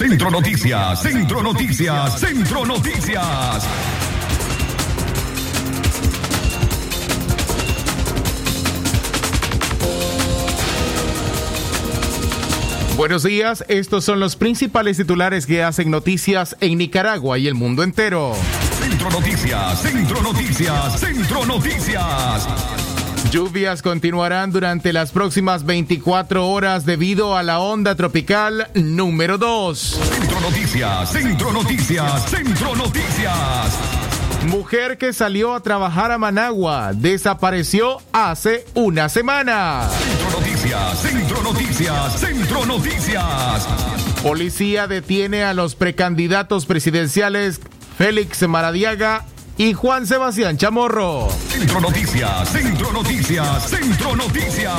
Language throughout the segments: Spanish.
Centro Noticias, Centro Noticias, Centro Noticias. Buenos días, estos son los principales titulares que hacen noticias en Nicaragua y el mundo entero. Centro Noticias, Centro Noticias, Centro Noticias. Lluvias continuarán durante las próximas 24 horas debido a la onda tropical número 2. Centro Noticias, Centro Noticias, Centro Noticias. Mujer que salió a trabajar a Managua desapareció hace una semana. Centro Noticias, Centro Noticias, Centro Noticias. Policía detiene a los precandidatos presidenciales Félix Maradiaga y Juan Sebastián Chamorro. Centro Noticias, Centro Noticias, Centro Noticias.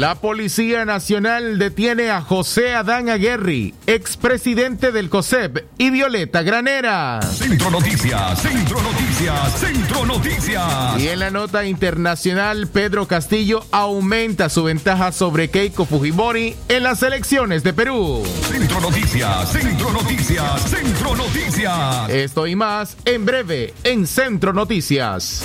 La Policía Nacional detiene a José Adán Aguerri, expresidente del COSEP, y Violeta Granera. Centro Noticias, Centro Noticias, Centro Noticias. Y en la nota internacional, Pedro Castillo aumenta su ventaja sobre Keiko Fujimori en las elecciones de Perú. Centro Noticias, Centro Noticias, Centro Noticias. Esto y más en breve en Centro Noticias.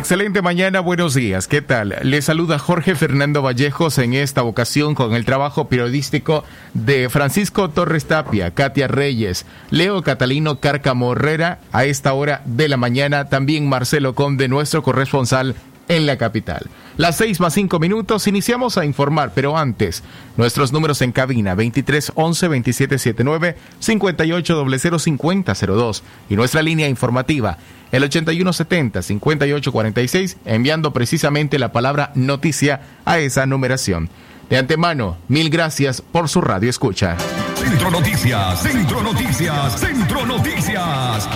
Excelente mañana, buenos días. ¿Qué tal? Le saluda Jorge Fernando Vallejos en esta ocasión con el trabajo periodístico de Francisco Torres Tapia, Katia Reyes, Leo Catalino Carca Morrera a esta hora de la mañana, también Marcelo Conde, nuestro corresponsal en la capital. Las seis más cinco minutos, iniciamos a informar, pero antes, nuestros números en cabina 23 11 27 79 58 00 50 02 y nuestra línea informativa el 8170 5846 enviando precisamente la palabra noticia a esa numeración. De antemano, mil gracias por su radio escucha. Centro Noticias, Centro Noticias, Centro Noticias.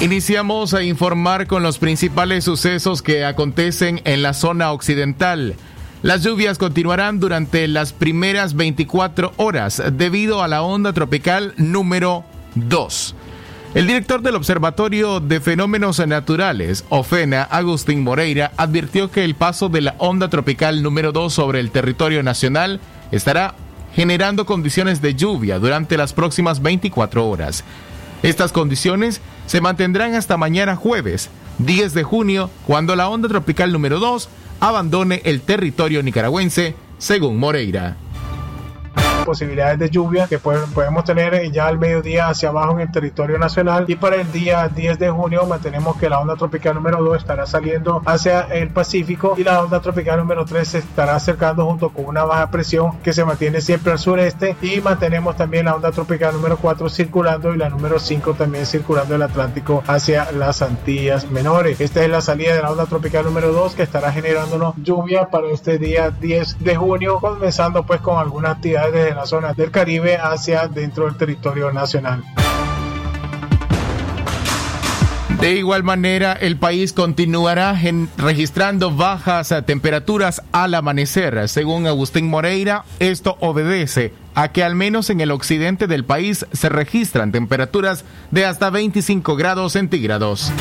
Iniciamos a informar con los principales sucesos que acontecen en la zona occidental. Las lluvias continuarán durante las primeras 24 horas debido a la onda tropical número 2. El director del Observatorio de Fenómenos Naturales, OFENA, Agustín Moreira, advirtió que el paso de la onda tropical número 2 sobre el territorio nacional estará generando condiciones de lluvia durante las próximas 24 horas. Estas condiciones se mantendrán hasta mañana jueves, 10 de junio, cuando la onda tropical número 2 abandone el territorio nicaragüense, según Moreira posibilidades de lluvia que podemos tener ya al mediodía hacia abajo en el territorio nacional y para el día 10 de junio mantenemos que la onda tropical número 2 estará saliendo hacia el Pacífico y la onda tropical número 3 se estará acercando junto con una baja presión que se mantiene siempre al sureste y mantenemos también la onda tropical número 4 circulando y la número 5 también circulando el Atlántico hacia las Antillas menores. Esta es la salida de la onda tropical número 2 que estará generándonos lluvia para este día 10 de junio comenzando pues con algunas actividades de la zona del Caribe hacia dentro del territorio nacional. De igual manera, el país continuará registrando bajas temperaturas al amanecer. Según Agustín Moreira, esto obedece a que al menos en el occidente del país se registran temperaturas de hasta 25 grados centígrados.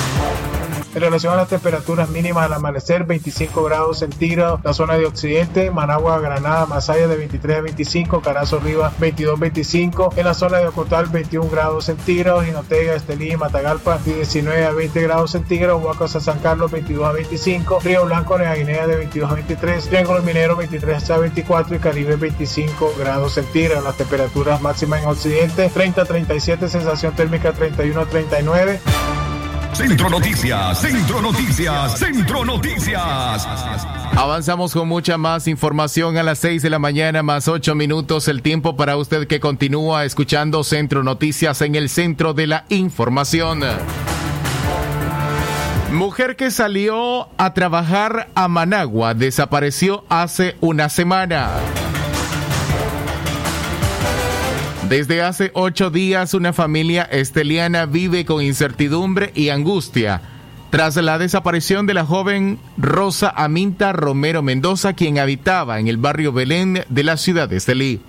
En relación a las temperaturas mínimas al amanecer, 25 grados centígrados, la zona de occidente, Managua, Granada, Masaya de 23 a 25, Carazo Arriba 22 25, en la zona de Ocotal 21 grados centígrados, Jinotega, Estelí, Matagalpa de 19 a 20 grados centígrados, Huacos a San Carlos 22 a 25, Río Blanco, Nueva Guinea de 22 a 23, Triángulo Minero 23 a 24 y Caribe 25 grados centígrados. Las temperaturas máximas en occidente 30 a 37, sensación térmica 31 a 39. Centro Noticias, Centro Noticias, Centro Noticias. Avanzamos con mucha más información a las 6 de la mañana, más 8 minutos, el tiempo para usted que continúa escuchando Centro Noticias en el centro de la información. Mujer que salió a trabajar a Managua desapareció hace una semana. Desde hace ocho días una familia esteliana vive con incertidumbre y angustia tras la desaparición de la joven Rosa Aminta Romero Mendoza, quien habitaba en el barrio Belén de la ciudad de Estelí.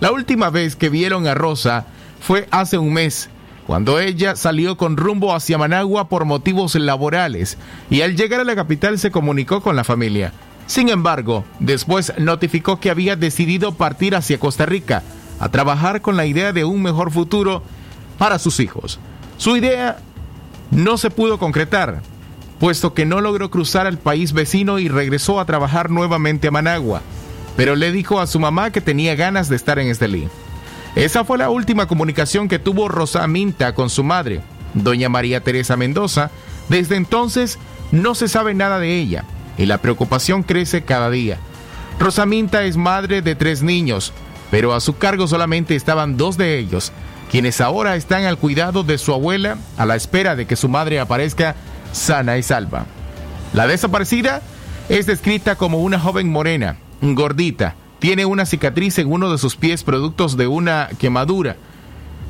La última vez que vieron a Rosa fue hace un mes, cuando ella salió con rumbo hacia Managua por motivos laborales y al llegar a la capital se comunicó con la familia. Sin embargo, después notificó que había decidido partir hacia Costa Rica a trabajar con la idea de un mejor futuro para sus hijos. Su idea no se pudo concretar, puesto que no logró cruzar al país vecino y regresó a trabajar nuevamente a Managua, pero le dijo a su mamá que tenía ganas de estar en Estelí. Esa fue la última comunicación que tuvo Rosa Minta con su madre, doña María Teresa Mendoza. Desde entonces no se sabe nada de ella y la preocupación crece cada día. Rosa Minta es madre de tres niños, pero a su cargo solamente estaban dos de ellos, quienes ahora están al cuidado de su abuela a la espera de que su madre aparezca sana y salva. La desaparecida es descrita como una joven morena, gordita, tiene una cicatriz en uno de sus pies productos de una quemadura.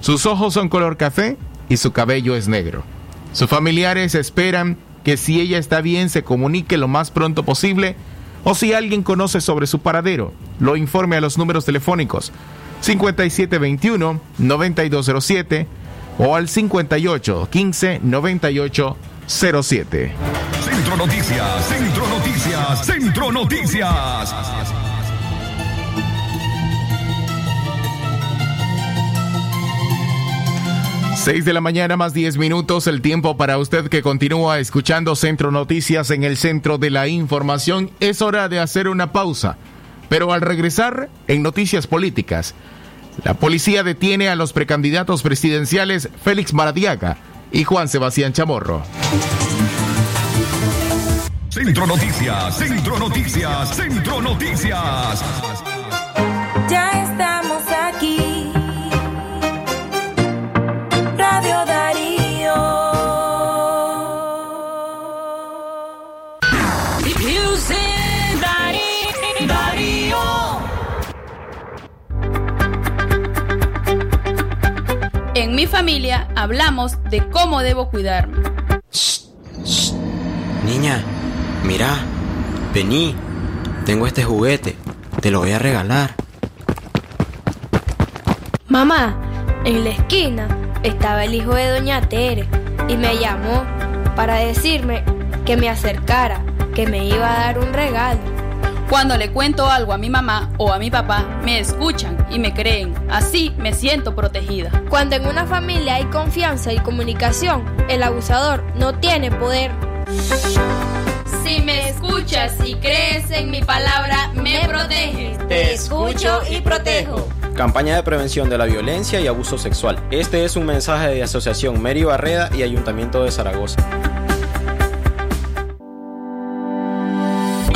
Sus ojos son color café y su cabello es negro. Sus familiares esperan que si ella está bien se comunique lo más pronto posible o si alguien conoce sobre su paradero, lo informe a los números telefónicos 5721 9207 o al 58 15 98 07. Centro Noticias, Centro Noticias, Centro Noticias. 6 de la mañana más 10 minutos, el tiempo para usted que continúa escuchando Centro Noticias en el centro de la información. Es hora de hacer una pausa. Pero al regresar, en Noticias Políticas, la policía detiene a los precandidatos presidenciales Félix Maradiaga y Juan Sebastián Chamorro. Centro Noticias, Centro Noticias, Centro Noticias. Ya estamos En mi familia hablamos de cómo debo cuidarme. Niña, mira, vení, tengo este juguete, te lo voy a regalar. Mamá, en la esquina estaba el hijo de Doña Tere y me llamó para decirme que me acercara, que me iba a dar un regalo. Cuando le cuento algo a mi mamá o a mi papá, me escuchan y me creen. Así me siento protegida. Cuando en una familia hay confianza y comunicación, el abusador no tiene poder. Si me escuchas y crees en mi palabra, me proteges. Te escucho y protejo. Campaña de prevención de la violencia y abuso sexual. Este es un mensaje de Asociación Mary Barreda y Ayuntamiento de Zaragoza.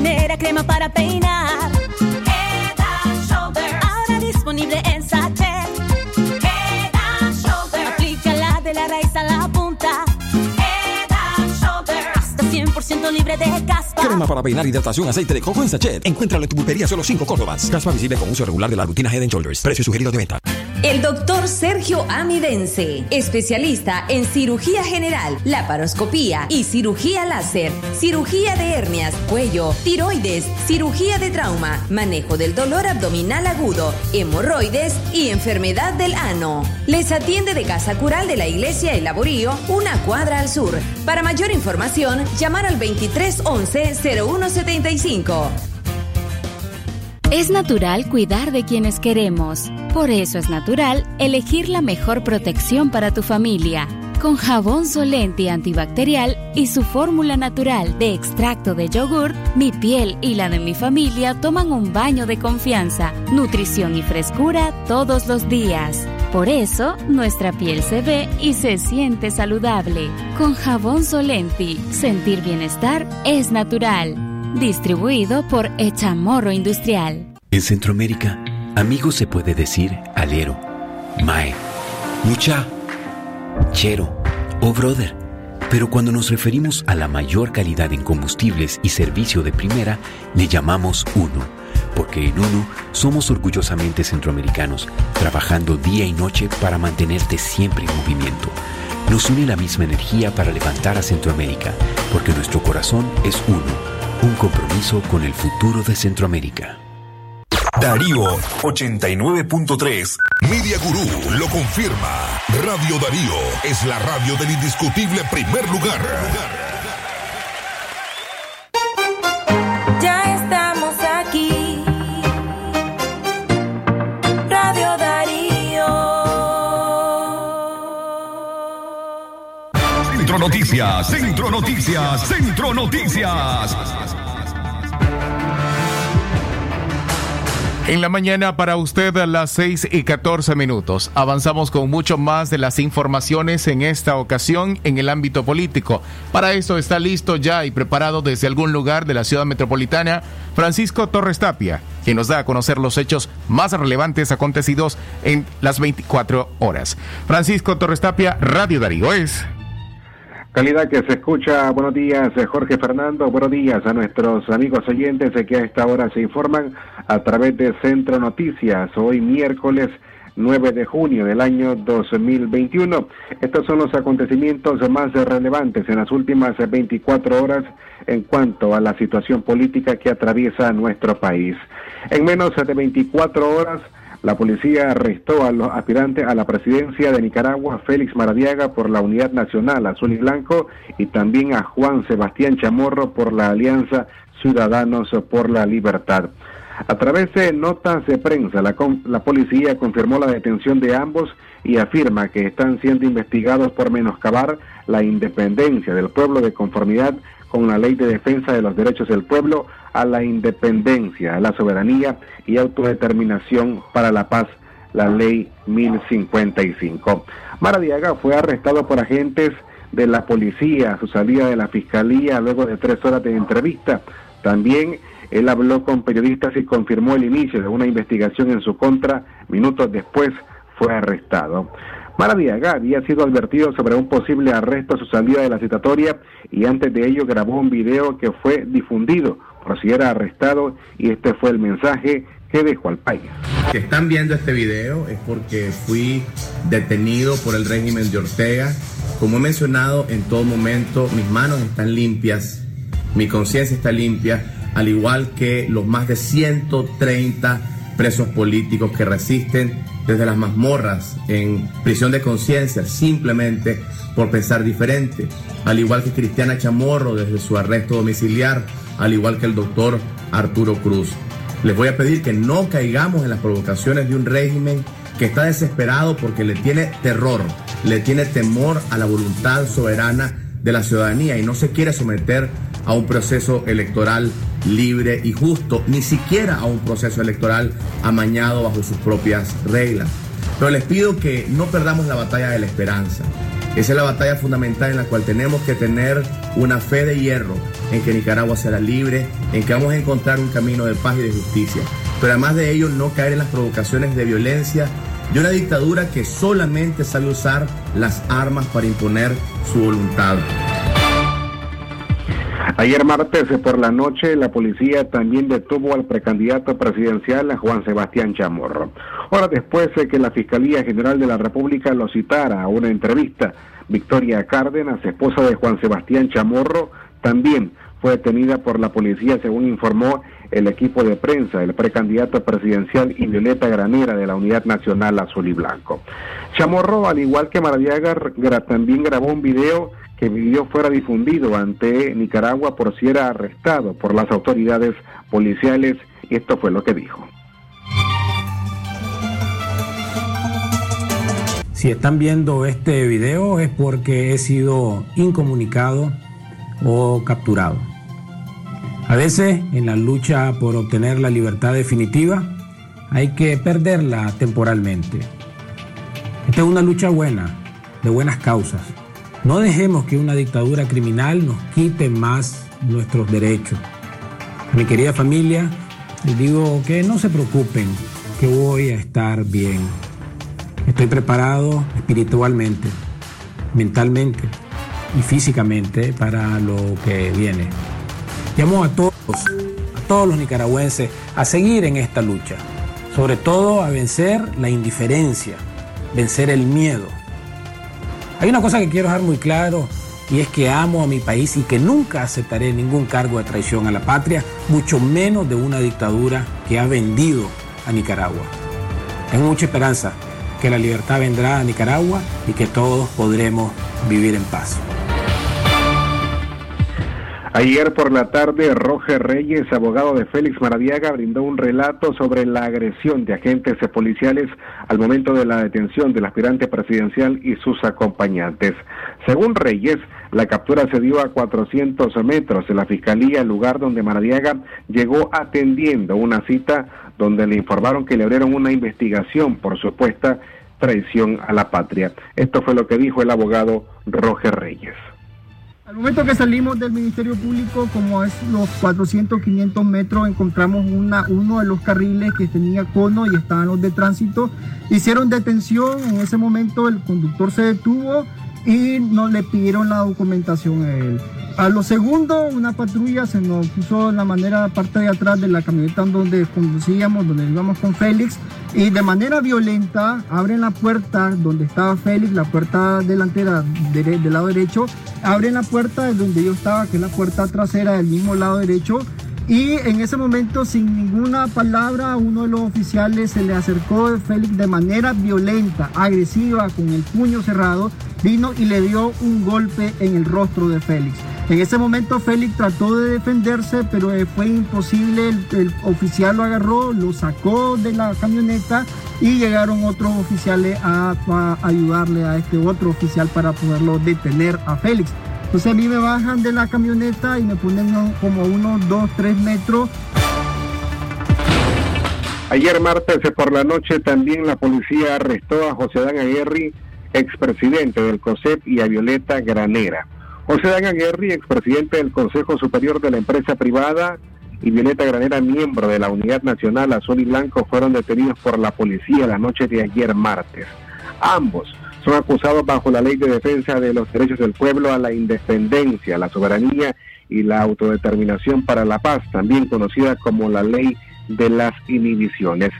Primera crema para peinar. Head and Shoulders. Ahora disponible en sachet. Head and Shoulders. Aplícala de la raíz a la punta. Head and Shoulders. Hasta 100% libre de caspa. Crema para peinar, hidratación, aceite de coco en sachet. Encuéntralo en tu pulpería solo 5 Córdobas. Caspa visible con uso regular de la rutina Head Shoulders. Precio sugerido de venta. El doctor Sergio Amidense, especialista en cirugía general, laparoscopía y cirugía láser, cirugía de hernias, cuello, tiroides, cirugía de trauma, manejo del dolor abdominal agudo, hemorroides y enfermedad del ano. Les atiende de Casa Cural de la Iglesia El Laborío, una cuadra al sur. Para mayor información, llamar al 2311-0175. Es natural cuidar de quienes queremos. Por eso es natural elegir la mejor protección para tu familia. Con jabón Solenti antibacterial y su fórmula natural de extracto de yogur, mi piel y la de mi familia toman un baño de confianza, nutrición y frescura todos los días. Por eso, nuestra piel se ve y se siente saludable. Con jabón Solenti, sentir bienestar es natural. Distribuido por Echamorro Industrial. En Centroamérica, amigo se puede decir alero, mae, mucha, chero o brother. Pero cuando nos referimos a la mayor calidad en combustibles y servicio de primera, le llamamos uno. Porque en uno somos orgullosamente centroamericanos, trabajando día y noche para mantenerte siempre en movimiento. Nos une la misma energía para levantar a Centroamérica, porque nuestro corazón es uno un compromiso con el futuro de Centroamérica. Darío 89.3. Media Gurú lo confirma. Radio Darío es la radio del indiscutible primer lugar. Noticias, Centro Noticias, Centro Noticias. En la mañana para usted a las 6 y 14 minutos. Avanzamos con mucho más de las informaciones en esta ocasión en el ámbito político. Para esto está listo ya y preparado desde algún lugar de la ciudad metropolitana Francisco Torres Tapia, quien nos da a conocer los hechos más relevantes acontecidos en las 24 horas. Francisco Torres Tapia, Radio Darío es. Calidad que se escucha. Buenos días, eh, Jorge Fernando. Buenos días a nuestros amigos oyentes que a esta hora se informan a través de Centro Noticias. Hoy miércoles 9 de junio del año 2021. Estos son los acontecimientos más relevantes en las últimas 24 horas en cuanto a la situación política que atraviesa nuestro país. En menos de 24 horas, la policía arrestó a los aspirantes a la presidencia de Nicaragua, Félix Maradiaga, por la Unidad Nacional Azul y Blanco, y también a Juan Sebastián Chamorro por la Alianza Ciudadanos por la Libertad. A través de notas de prensa, la, la, policía confirmó la detención de ambos y afirma que están siendo investigados por menoscabar la independencia del pueblo de conformidad con la Ley de Defensa de los Derechos del Pueblo a la independencia, a la soberanía y autodeterminación para la paz, la Ley 1055. Maradiaga fue arrestado por agentes de la policía a su salida de la fiscalía luego de tres horas de entrevista. También él habló con periodistas y confirmó el inicio de una investigación en su contra. Minutos después fue arrestado. Maradiaga había sido advertido sobre un posible arresto a su salida de la citatoria y antes de ello grabó un video que fue difundido por si era arrestado y este fue el mensaje que dejó al país. Que están viendo este video es porque fui detenido por el régimen de Ortega. Como he mencionado en todo momento, mis manos están limpias, mi conciencia está limpia, al igual que los más de 130 presos políticos que resisten desde las mazmorras en prisión de conciencia simplemente por pensar diferente, al igual que Cristiana Chamorro desde su arresto domiciliar, al igual que el doctor Arturo Cruz. Les voy a pedir que no caigamos en las provocaciones de un régimen que está desesperado porque le tiene terror, le tiene temor a la voluntad soberana de la ciudadanía y no se quiere someter a un proceso electoral libre y justo, ni siquiera a un proceso electoral amañado bajo sus propias reglas. Pero les pido que no perdamos la batalla de la esperanza. Esa es la batalla fundamental en la cual tenemos que tener una fe de hierro en que Nicaragua será libre, en que vamos a encontrar un camino de paz y de justicia. Pero además de ello, no caer en las provocaciones de violencia de una dictadura que solamente sabe usar las armas para imponer su voluntad. Ayer martes eh, por la noche la policía también detuvo al precandidato presidencial Juan Sebastián Chamorro. Horas después de que la Fiscalía General de la República lo citara a una entrevista, Victoria Cárdenas, esposa de Juan Sebastián Chamorro, también fue detenida por la policía, según informó el equipo de prensa, el precandidato presidencial y Violeta Granera de la Unidad Nacional Azul y Blanco. Chamorro, al igual que Maradiaga, también grabó un video que video fuera difundido ante Nicaragua por si era arrestado por las autoridades policiales y esto fue lo que dijo. Si están viendo este video es porque he sido incomunicado o capturado. A veces en la lucha por obtener la libertad definitiva hay que perderla temporalmente. Esta es una lucha buena, de buenas causas. No dejemos que una dictadura criminal nos quite más nuestros derechos. Mi querida familia, les digo que no se preocupen, que voy a estar bien. Estoy preparado espiritualmente, mentalmente y físicamente para lo que viene. Llamo a todos, a todos los nicaragüenses a seguir en esta lucha, sobre todo a vencer la indiferencia, vencer el miedo. Hay una cosa que quiero dejar muy claro y es que amo a mi país y que nunca aceptaré ningún cargo de traición a la patria, mucho menos de una dictadura que ha vendido a Nicaragua. Tengo mucha esperanza que la libertad vendrá a Nicaragua y que todos podremos vivir en paz. Ayer por la tarde, Roger Reyes, abogado de Félix Maradiaga, brindó un relato sobre la agresión de agentes policiales al momento de la detención del aspirante presidencial y sus acompañantes. Según Reyes, la captura se dio a 400 metros de la fiscalía, lugar donde Maradiaga llegó atendiendo una cita donde le informaron que le abrieron una investigación por supuesta traición a la patria. Esto fue lo que dijo el abogado Roger Reyes. Al momento que salimos del Ministerio Público, como es los 400, 500 metros, encontramos una, uno de los carriles que tenía cono y estaban los de tránsito. Hicieron detención, en ese momento el conductor se detuvo y no le pidieron la documentación a él. A lo segundo, una patrulla se nos puso en la manera, parte de atrás de la camioneta donde conducíamos, donde íbamos con Félix, y de manera violenta abren la puerta donde estaba Félix, la puerta delantera dere- del lado derecho, abren la puerta de donde yo estaba, que es la puerta trasera del mismo lado derecho, y en ese momento, sin ninguna palabra, uno de los oficiales se le acercó a Félix de manera violenta, agresiva, con el puño cerrado, vino y le dio un golpe en el rostro de Félix. En ese momento Félix trató de defenderse, pero fue imposible. El, oficial lo agarró, lo sacó de la camioneta y llegaron otros oficiales a ayudarle a este otro oficial para poderlo detener a Félix. Entonces a mí me bajan de la camioneta y me ponen como unos 2, 3 metros. Ayer martes por la noche también la policía arrestó a José Dan Aguirre, expresidente del COSEP, y a Violeta Granera. José Dan Aguirre, expresidente del Consejo Superior de la Empresa Privada, y Violeta Granera, miembro de la Unidad Nacional Azul y Blanco, fueron detenidos por la policía la noche de ayer martes. Ambos son acusados bajo la Ley de Defensa de los Derechos del Pueblo a la Independencia, la Soberanía y la Autodeterminación para la Paz, también conocida como la Ley de las Inhibiciones.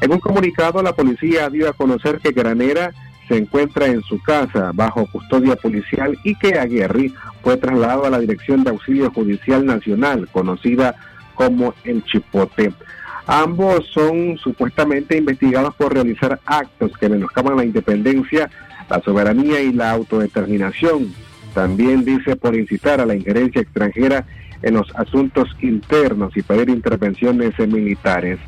En un comunicado, la policía dio a conocer que Granera se encuentra en su casa bajo custodia policial y que Aguirre fue trasladado a la Dirección de Auxilio Judicial Nacional, conocida como el Chipote. Ambos son supuestamente investigados por realizar actos que menoscaban la independencia, la soberanía y la autodeterminación. También dice por incitar a la injerencia extranjera en los asuntos internos y pedir intervenciones militares.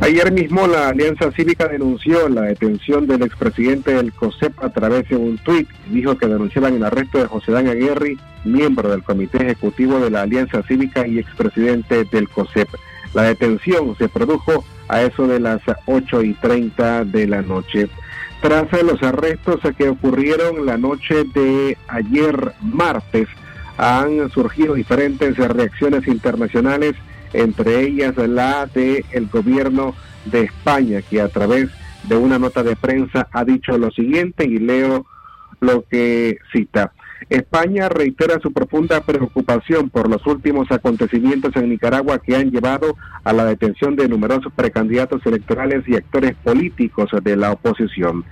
Ayer mismo la Alianza Cívica denunció la detención del expresidente del COSEP a través de un tuit. Dijo que denunciaban el arresto de José Dan Aguirre, miembro del Comité Ejecutivo de la Alianza Cívica y expresidente del COSEP. La detención se produjo a eso de las 8 y 30 de la noche. Tras los arrestos que ocurrieron la noche de ayer martes, han surgido diferentes reacciones internacionales, entre ellas la del el gobierno de España, que a través de una nota de prensa ha dicho lo siguiente y leo lo que cita. España reitera su profunda preocupación por los últimos acontecimientos en Nicaragua que han llevado a la detención de numerosos precandidatos electorales y actores políticos de la oposición.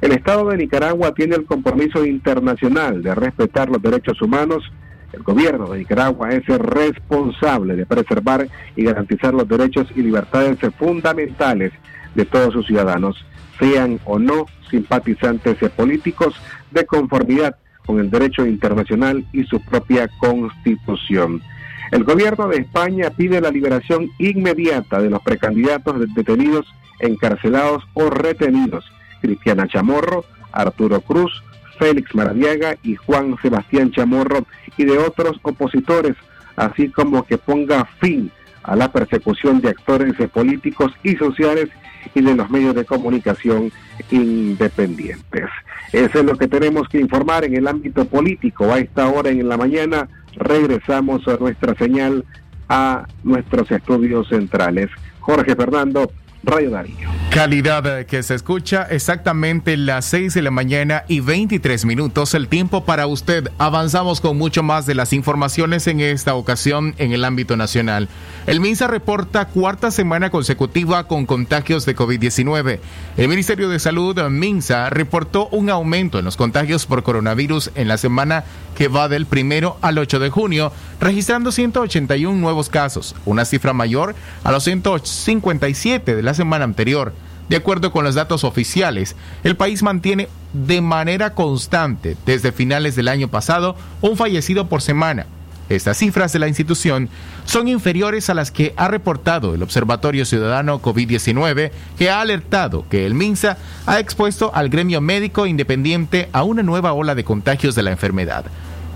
El Estado de Nicaragua tiene el compromiso internacional de respetar los derechos humanos. El gobierno de Nicaragua es responsable de preservar y garantizar los derechos y libertades fundamentales de todos sus ciudadanos, sean o no simpatizantes políticos de conformidad con el derecho internacional y su propia constitución. El gobierno de España pide la liberación inmediata de los precandidatos detenidos, encarcelados o retenidos, Cristiana Chamorro, Arturo Cruz, Félix Maradiaga y Juan Sebastián Chamorro y de otros opositores, así como que ponga fin a la persecución de actores políticos y sociales y de los medios de comunicación independientes. Eso es lo que tenemos que informar en el ámbito político. A esta hora en la mañana regresamos a nuestra señal a nuestros estudios centrales. Jorge Fernando, Radio Darío. Calidad que se escucha exactamente las 6 de la mañana y 23 minutos el tiempo para usted. Avanzamos con mucho más de las informaciones en esta ocasión en el ámbito nacional. El MINSA reporta cuarta semana consecutiva con contagios de COVID-19. El Ministerio de Salud, MINSA, reportó un aumento en los contagios por coronavirus en la semana que va del primero al 8 de junio, registrando 181 nuevos casos, una cifra mayor a los 157 de la semana anterior. De acuerdo con los datos oficiales, el país mantiene de manera constante desde finales del año pasado un fallecido por semana. Estas cifras de la institución son inferiores a las que ha reportado el Observatorio Ciudadano COVID-19, que ha alertado que el MINSA ha expuesto al gremio médico independiente a una nueva ola de contagios de la enfermedad.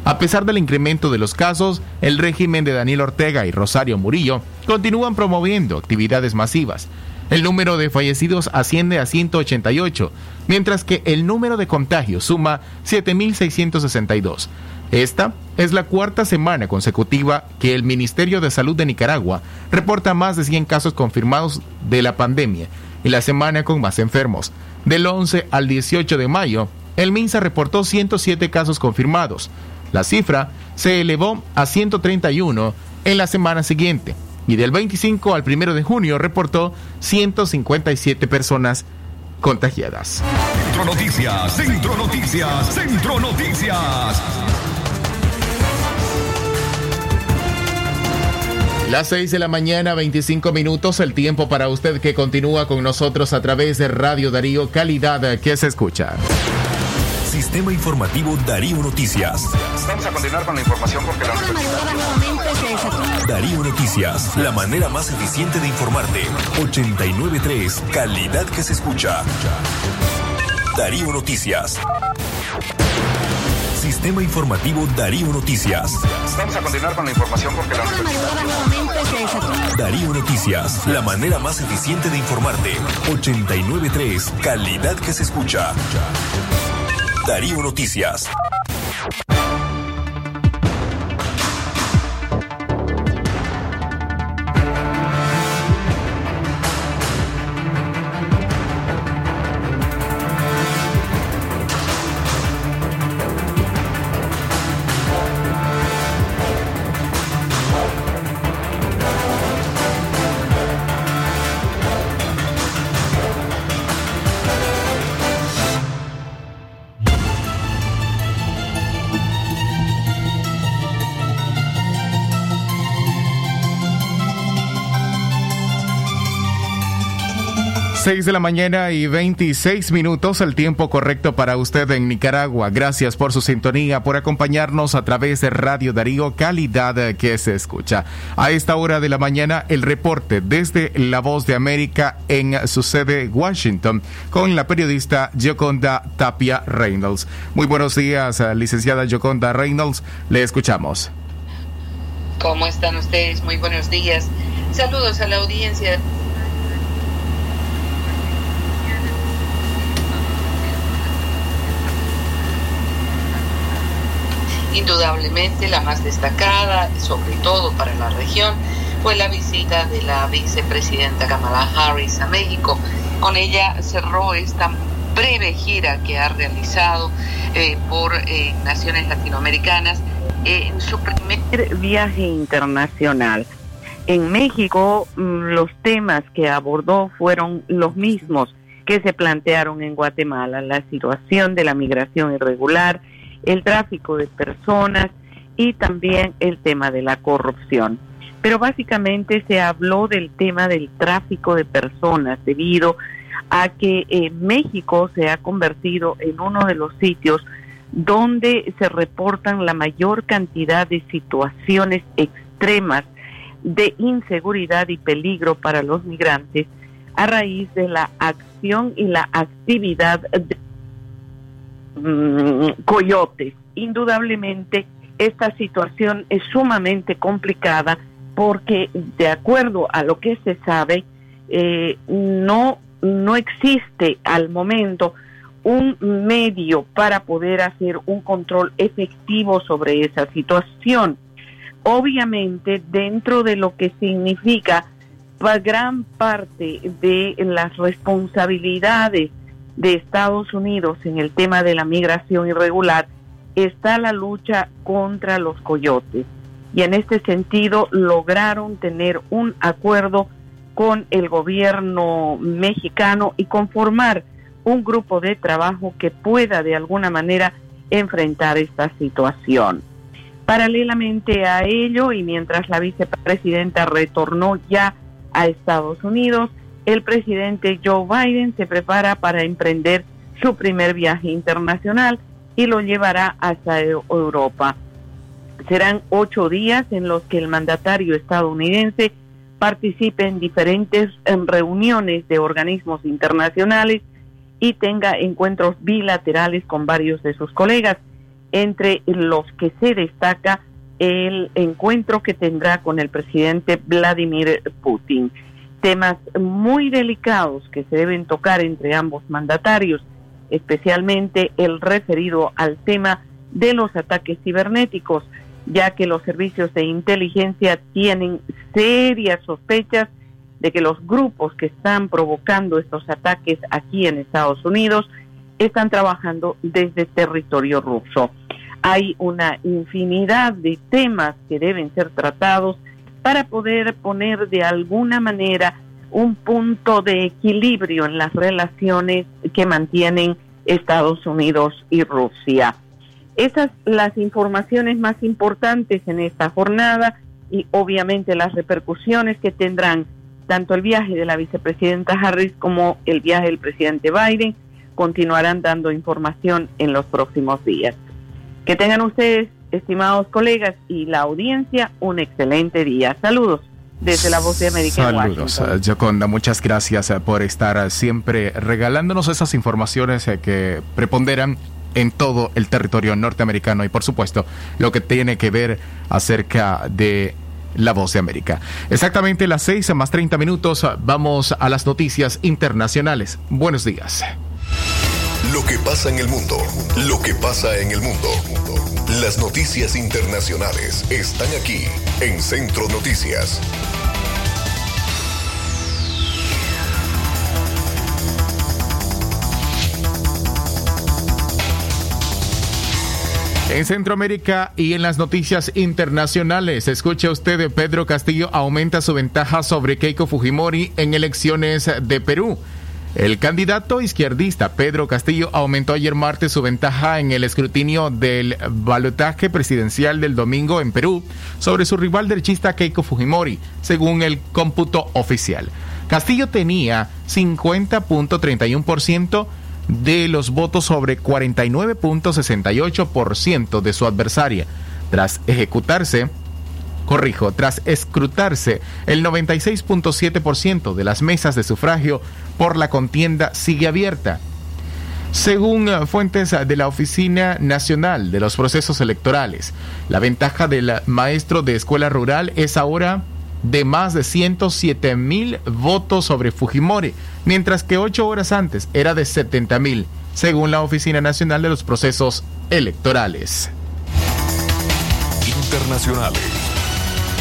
A pesar del incremento de los casos, el régimen de Daniel Ortega y Rosario Murillo continúan promoviendo actividades masivas. El número de fallecidos asciende a 188, mientras que el número de contagios suma 7.662. Esta es la cuarta semana consecutiva que el Ministerio de Salud de Nicaragua reporta más de 100 casos confirmados de la pandemia y la semana con más enfermos. Del 11 al 18 de mayo, el MINSA reportó 107 casos confirmados. La cifra se elevó a 131 en la semana siguiente y del 25 al 1 de junio reportó 157 personas contagiadas. Centro Noticias, Centro Noticias, Centro Noticias. Las 6 de la mañana, 25 minutos, el tiempo para usted que continúa con nosotros a través de Radio Darío, calidad que se escucha. Sistema Informativo Darío Noticias. Vamos a continuar con la información porque la Darío Noticias, la manera más eficiente de informarte. 893, calidad que se escucha. Darío Noticias. Sistema Informativo Darío Noticias. Vamos a continuar con la información porque la Darío Noticias, la manera más eficiente de informarte. 893, calidad que se escucha. Darío Noticias. Seis de la mañana y 26 minutos, el tiempo correcto para usted en Nicaragua. Gracias por su sintonía, por acompañarnos a través de Radio Darío, calidad que se escucha. A esta hora de la mañana, el reporte desde La Voz de América en su sede Washington con la periodista Joconda Tapia Reynolds. Muy buenos días, licenciada Joconda Reynolds. Le escuchamos. ¿Cómo están ustedes? Muy buenos días. Saludos a la audiencia. Indudablemente la más destacada, sobre todo para la región, fue la visita de la vicepresidenta Kamala Harris a México. Con ella cerró esta breve gira que ha realizado eh, por eh, naciones latinoamericanas en su primer viaje internacional. En México mm, los temas que abordó fueron los mismos que se plantearon en Guatemala, la situación de la migración irregular, el tráfico de personas y también el tema de la corrupción. Pero básicamente se habló del tema del tráfico de personas debido a que eh, México se ha convertido en uno de los sitios donde se reportan la mayor cantidad de situaciones extremas de inseguridad y peligro para los migrantes a raíz de la acción y la actividad de mm, coyotes. Indudablemente, esta situación es sumamente complicada porque, de acuerdo a lo que se sabe, eh, no, no existe al momento un medio para poder hacer un control efectivo sobre esa situación. Obviamente, dentro de lo que significa gran parte de las responsabilidades de Estados Unidos en el tema de la migración irregular está la lucha contra los coyotes. Y en este sentido lograron tener un acuerdo con el gobierno mexicano y conformar un grupo de trabajo que pueda de alguna manera enfrentar esta situación. Paralelamente a ello, y mientras la vicepresidenta retornó ya a Estados Unidos, el presidente Joe Biden se prepara para emprender su primer viaje internacional y lo llevará hasta Europa. Serán ocho días en los que el mandatario estadounidense participe en diferentes reuniones de organismos internacionales y tenga encuentros bilaterales con varios de sus colegas entre los que se destaca el encuentro que tendrá con el presidente Vladimir Putin. Temas muy delicados que se deben tocar entre ambos mandatarios, especialmente el referido al tema de los ataques cibernéticos, ya que los servicios de inteligencia tienen serias sospechas de que los grupos que están provocando estos ataques aquí en Estados Unidos están trabajando desde territorio ruso. Hay una infinidad de temas que deben ser tratados para poder poner de alguna manera un punto de equilibrio en las relaciones que mantienen Estados Unidos y Rusia. Esas las informaciones más importantes en esta jornada y obviamente las repercusiones que tendrán tanto el viaje de la vicepresidenta Harris como el viaje del presidente Biden continuarán dando información en los próximos días. Que tengan ustedes, estimados colegas y la audiencia, un excelente día. Saludos desde la voz de América. Saludos, Joconda. Muchas gracias eh, por estar eh, siempre regalándonos esas informaciones eh, que preponderan en todo el territorio norteamericano y por supuesto lo que tiene que ver acerca de la Voz de América. Exactamente las 6 más 30 minutos vamos a las noticias internacionales. Buenos días. Lo que pasa en el mundo, lo que pasa en el mundo. Las noticias internacionales están aquí en Centro Noticias. En Centroamérica y en las noticias internacionales, escucha usted, Pedro Castillo aumenta su ventaja sobre Keiko Fujimori en elecciones de Perú. El candidato izquierdista Pedro Castillo aumentó ayer martes su ventaja en el escrutinio del balotaje presidencial del domingo en Perú sobre su rival derechista Keiko Fujimori, según el cómputo oficial. Castillo tenía 50.31% de los votos sobre 49.68% de su adversaria. Tras ejecutarse, corrijo, tras escrutarse, el 96.7% de las mesas de sufragio por la contienda sigue abierta. Según eh, fuentes de la Oficina Nacional de los Procesos Electorales, la ventaja del maestro de escuela rural es ahora de más de 107 mil votos sobre Fujimori, mientras que ocho horas antes era de 70 mil, según la Oficina Nacional de los Procesos Electorales. Internacionales.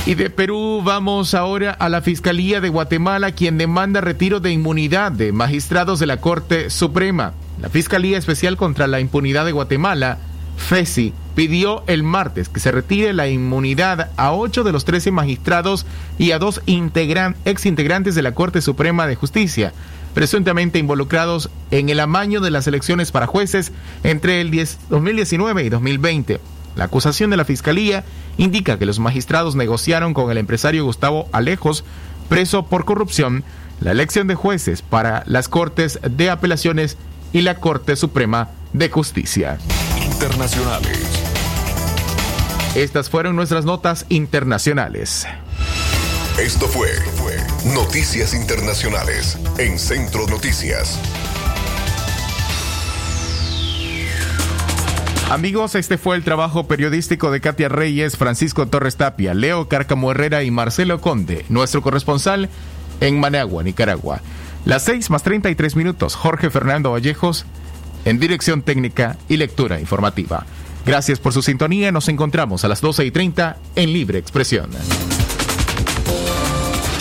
Y de Perú vamos ahora a la Fiscalía de Guatemala, quien demanda retiro de inmunidad de magistrados de la Corte Suprema. La Fiscalía Especial contra la Impunidad de Guatemala, FESI, pidió el martes que se retire la inmunidad a ocho de los 13 magistrados y a dos integran exintegrantes de la Corte Suprema de Justicia, presuntamente involucrados en el amaño de las elecciones para jueces entre el 10 2019 y 2020. La acusación de la Fiscalía indica que los magistrados negociaron con el empresario Gustavo Alejos, preso por corrupción, la elección de jueces para las Cortes de Apelaciones y la Corte Suprema de Justicia. Internacionales. Estas fueron nuestras notas internacionales. Esto fue, fue Noticias Internacionales en Centro Noticias. Amigos, este fue el trabajo periodístico de Katia Reyes, Francisco Torres Tapia, Leo Cárcamo Herrera y Marcelo Conde, nuestro corresponsal en Managua, Nicaragua. Las 6 más 33 minutos, Jorge Fernando Vallejos en dirección técnica y lectura informativa. Gracias por su sintonía, nos encontramos a las 12 y 30 en Libre Expresión.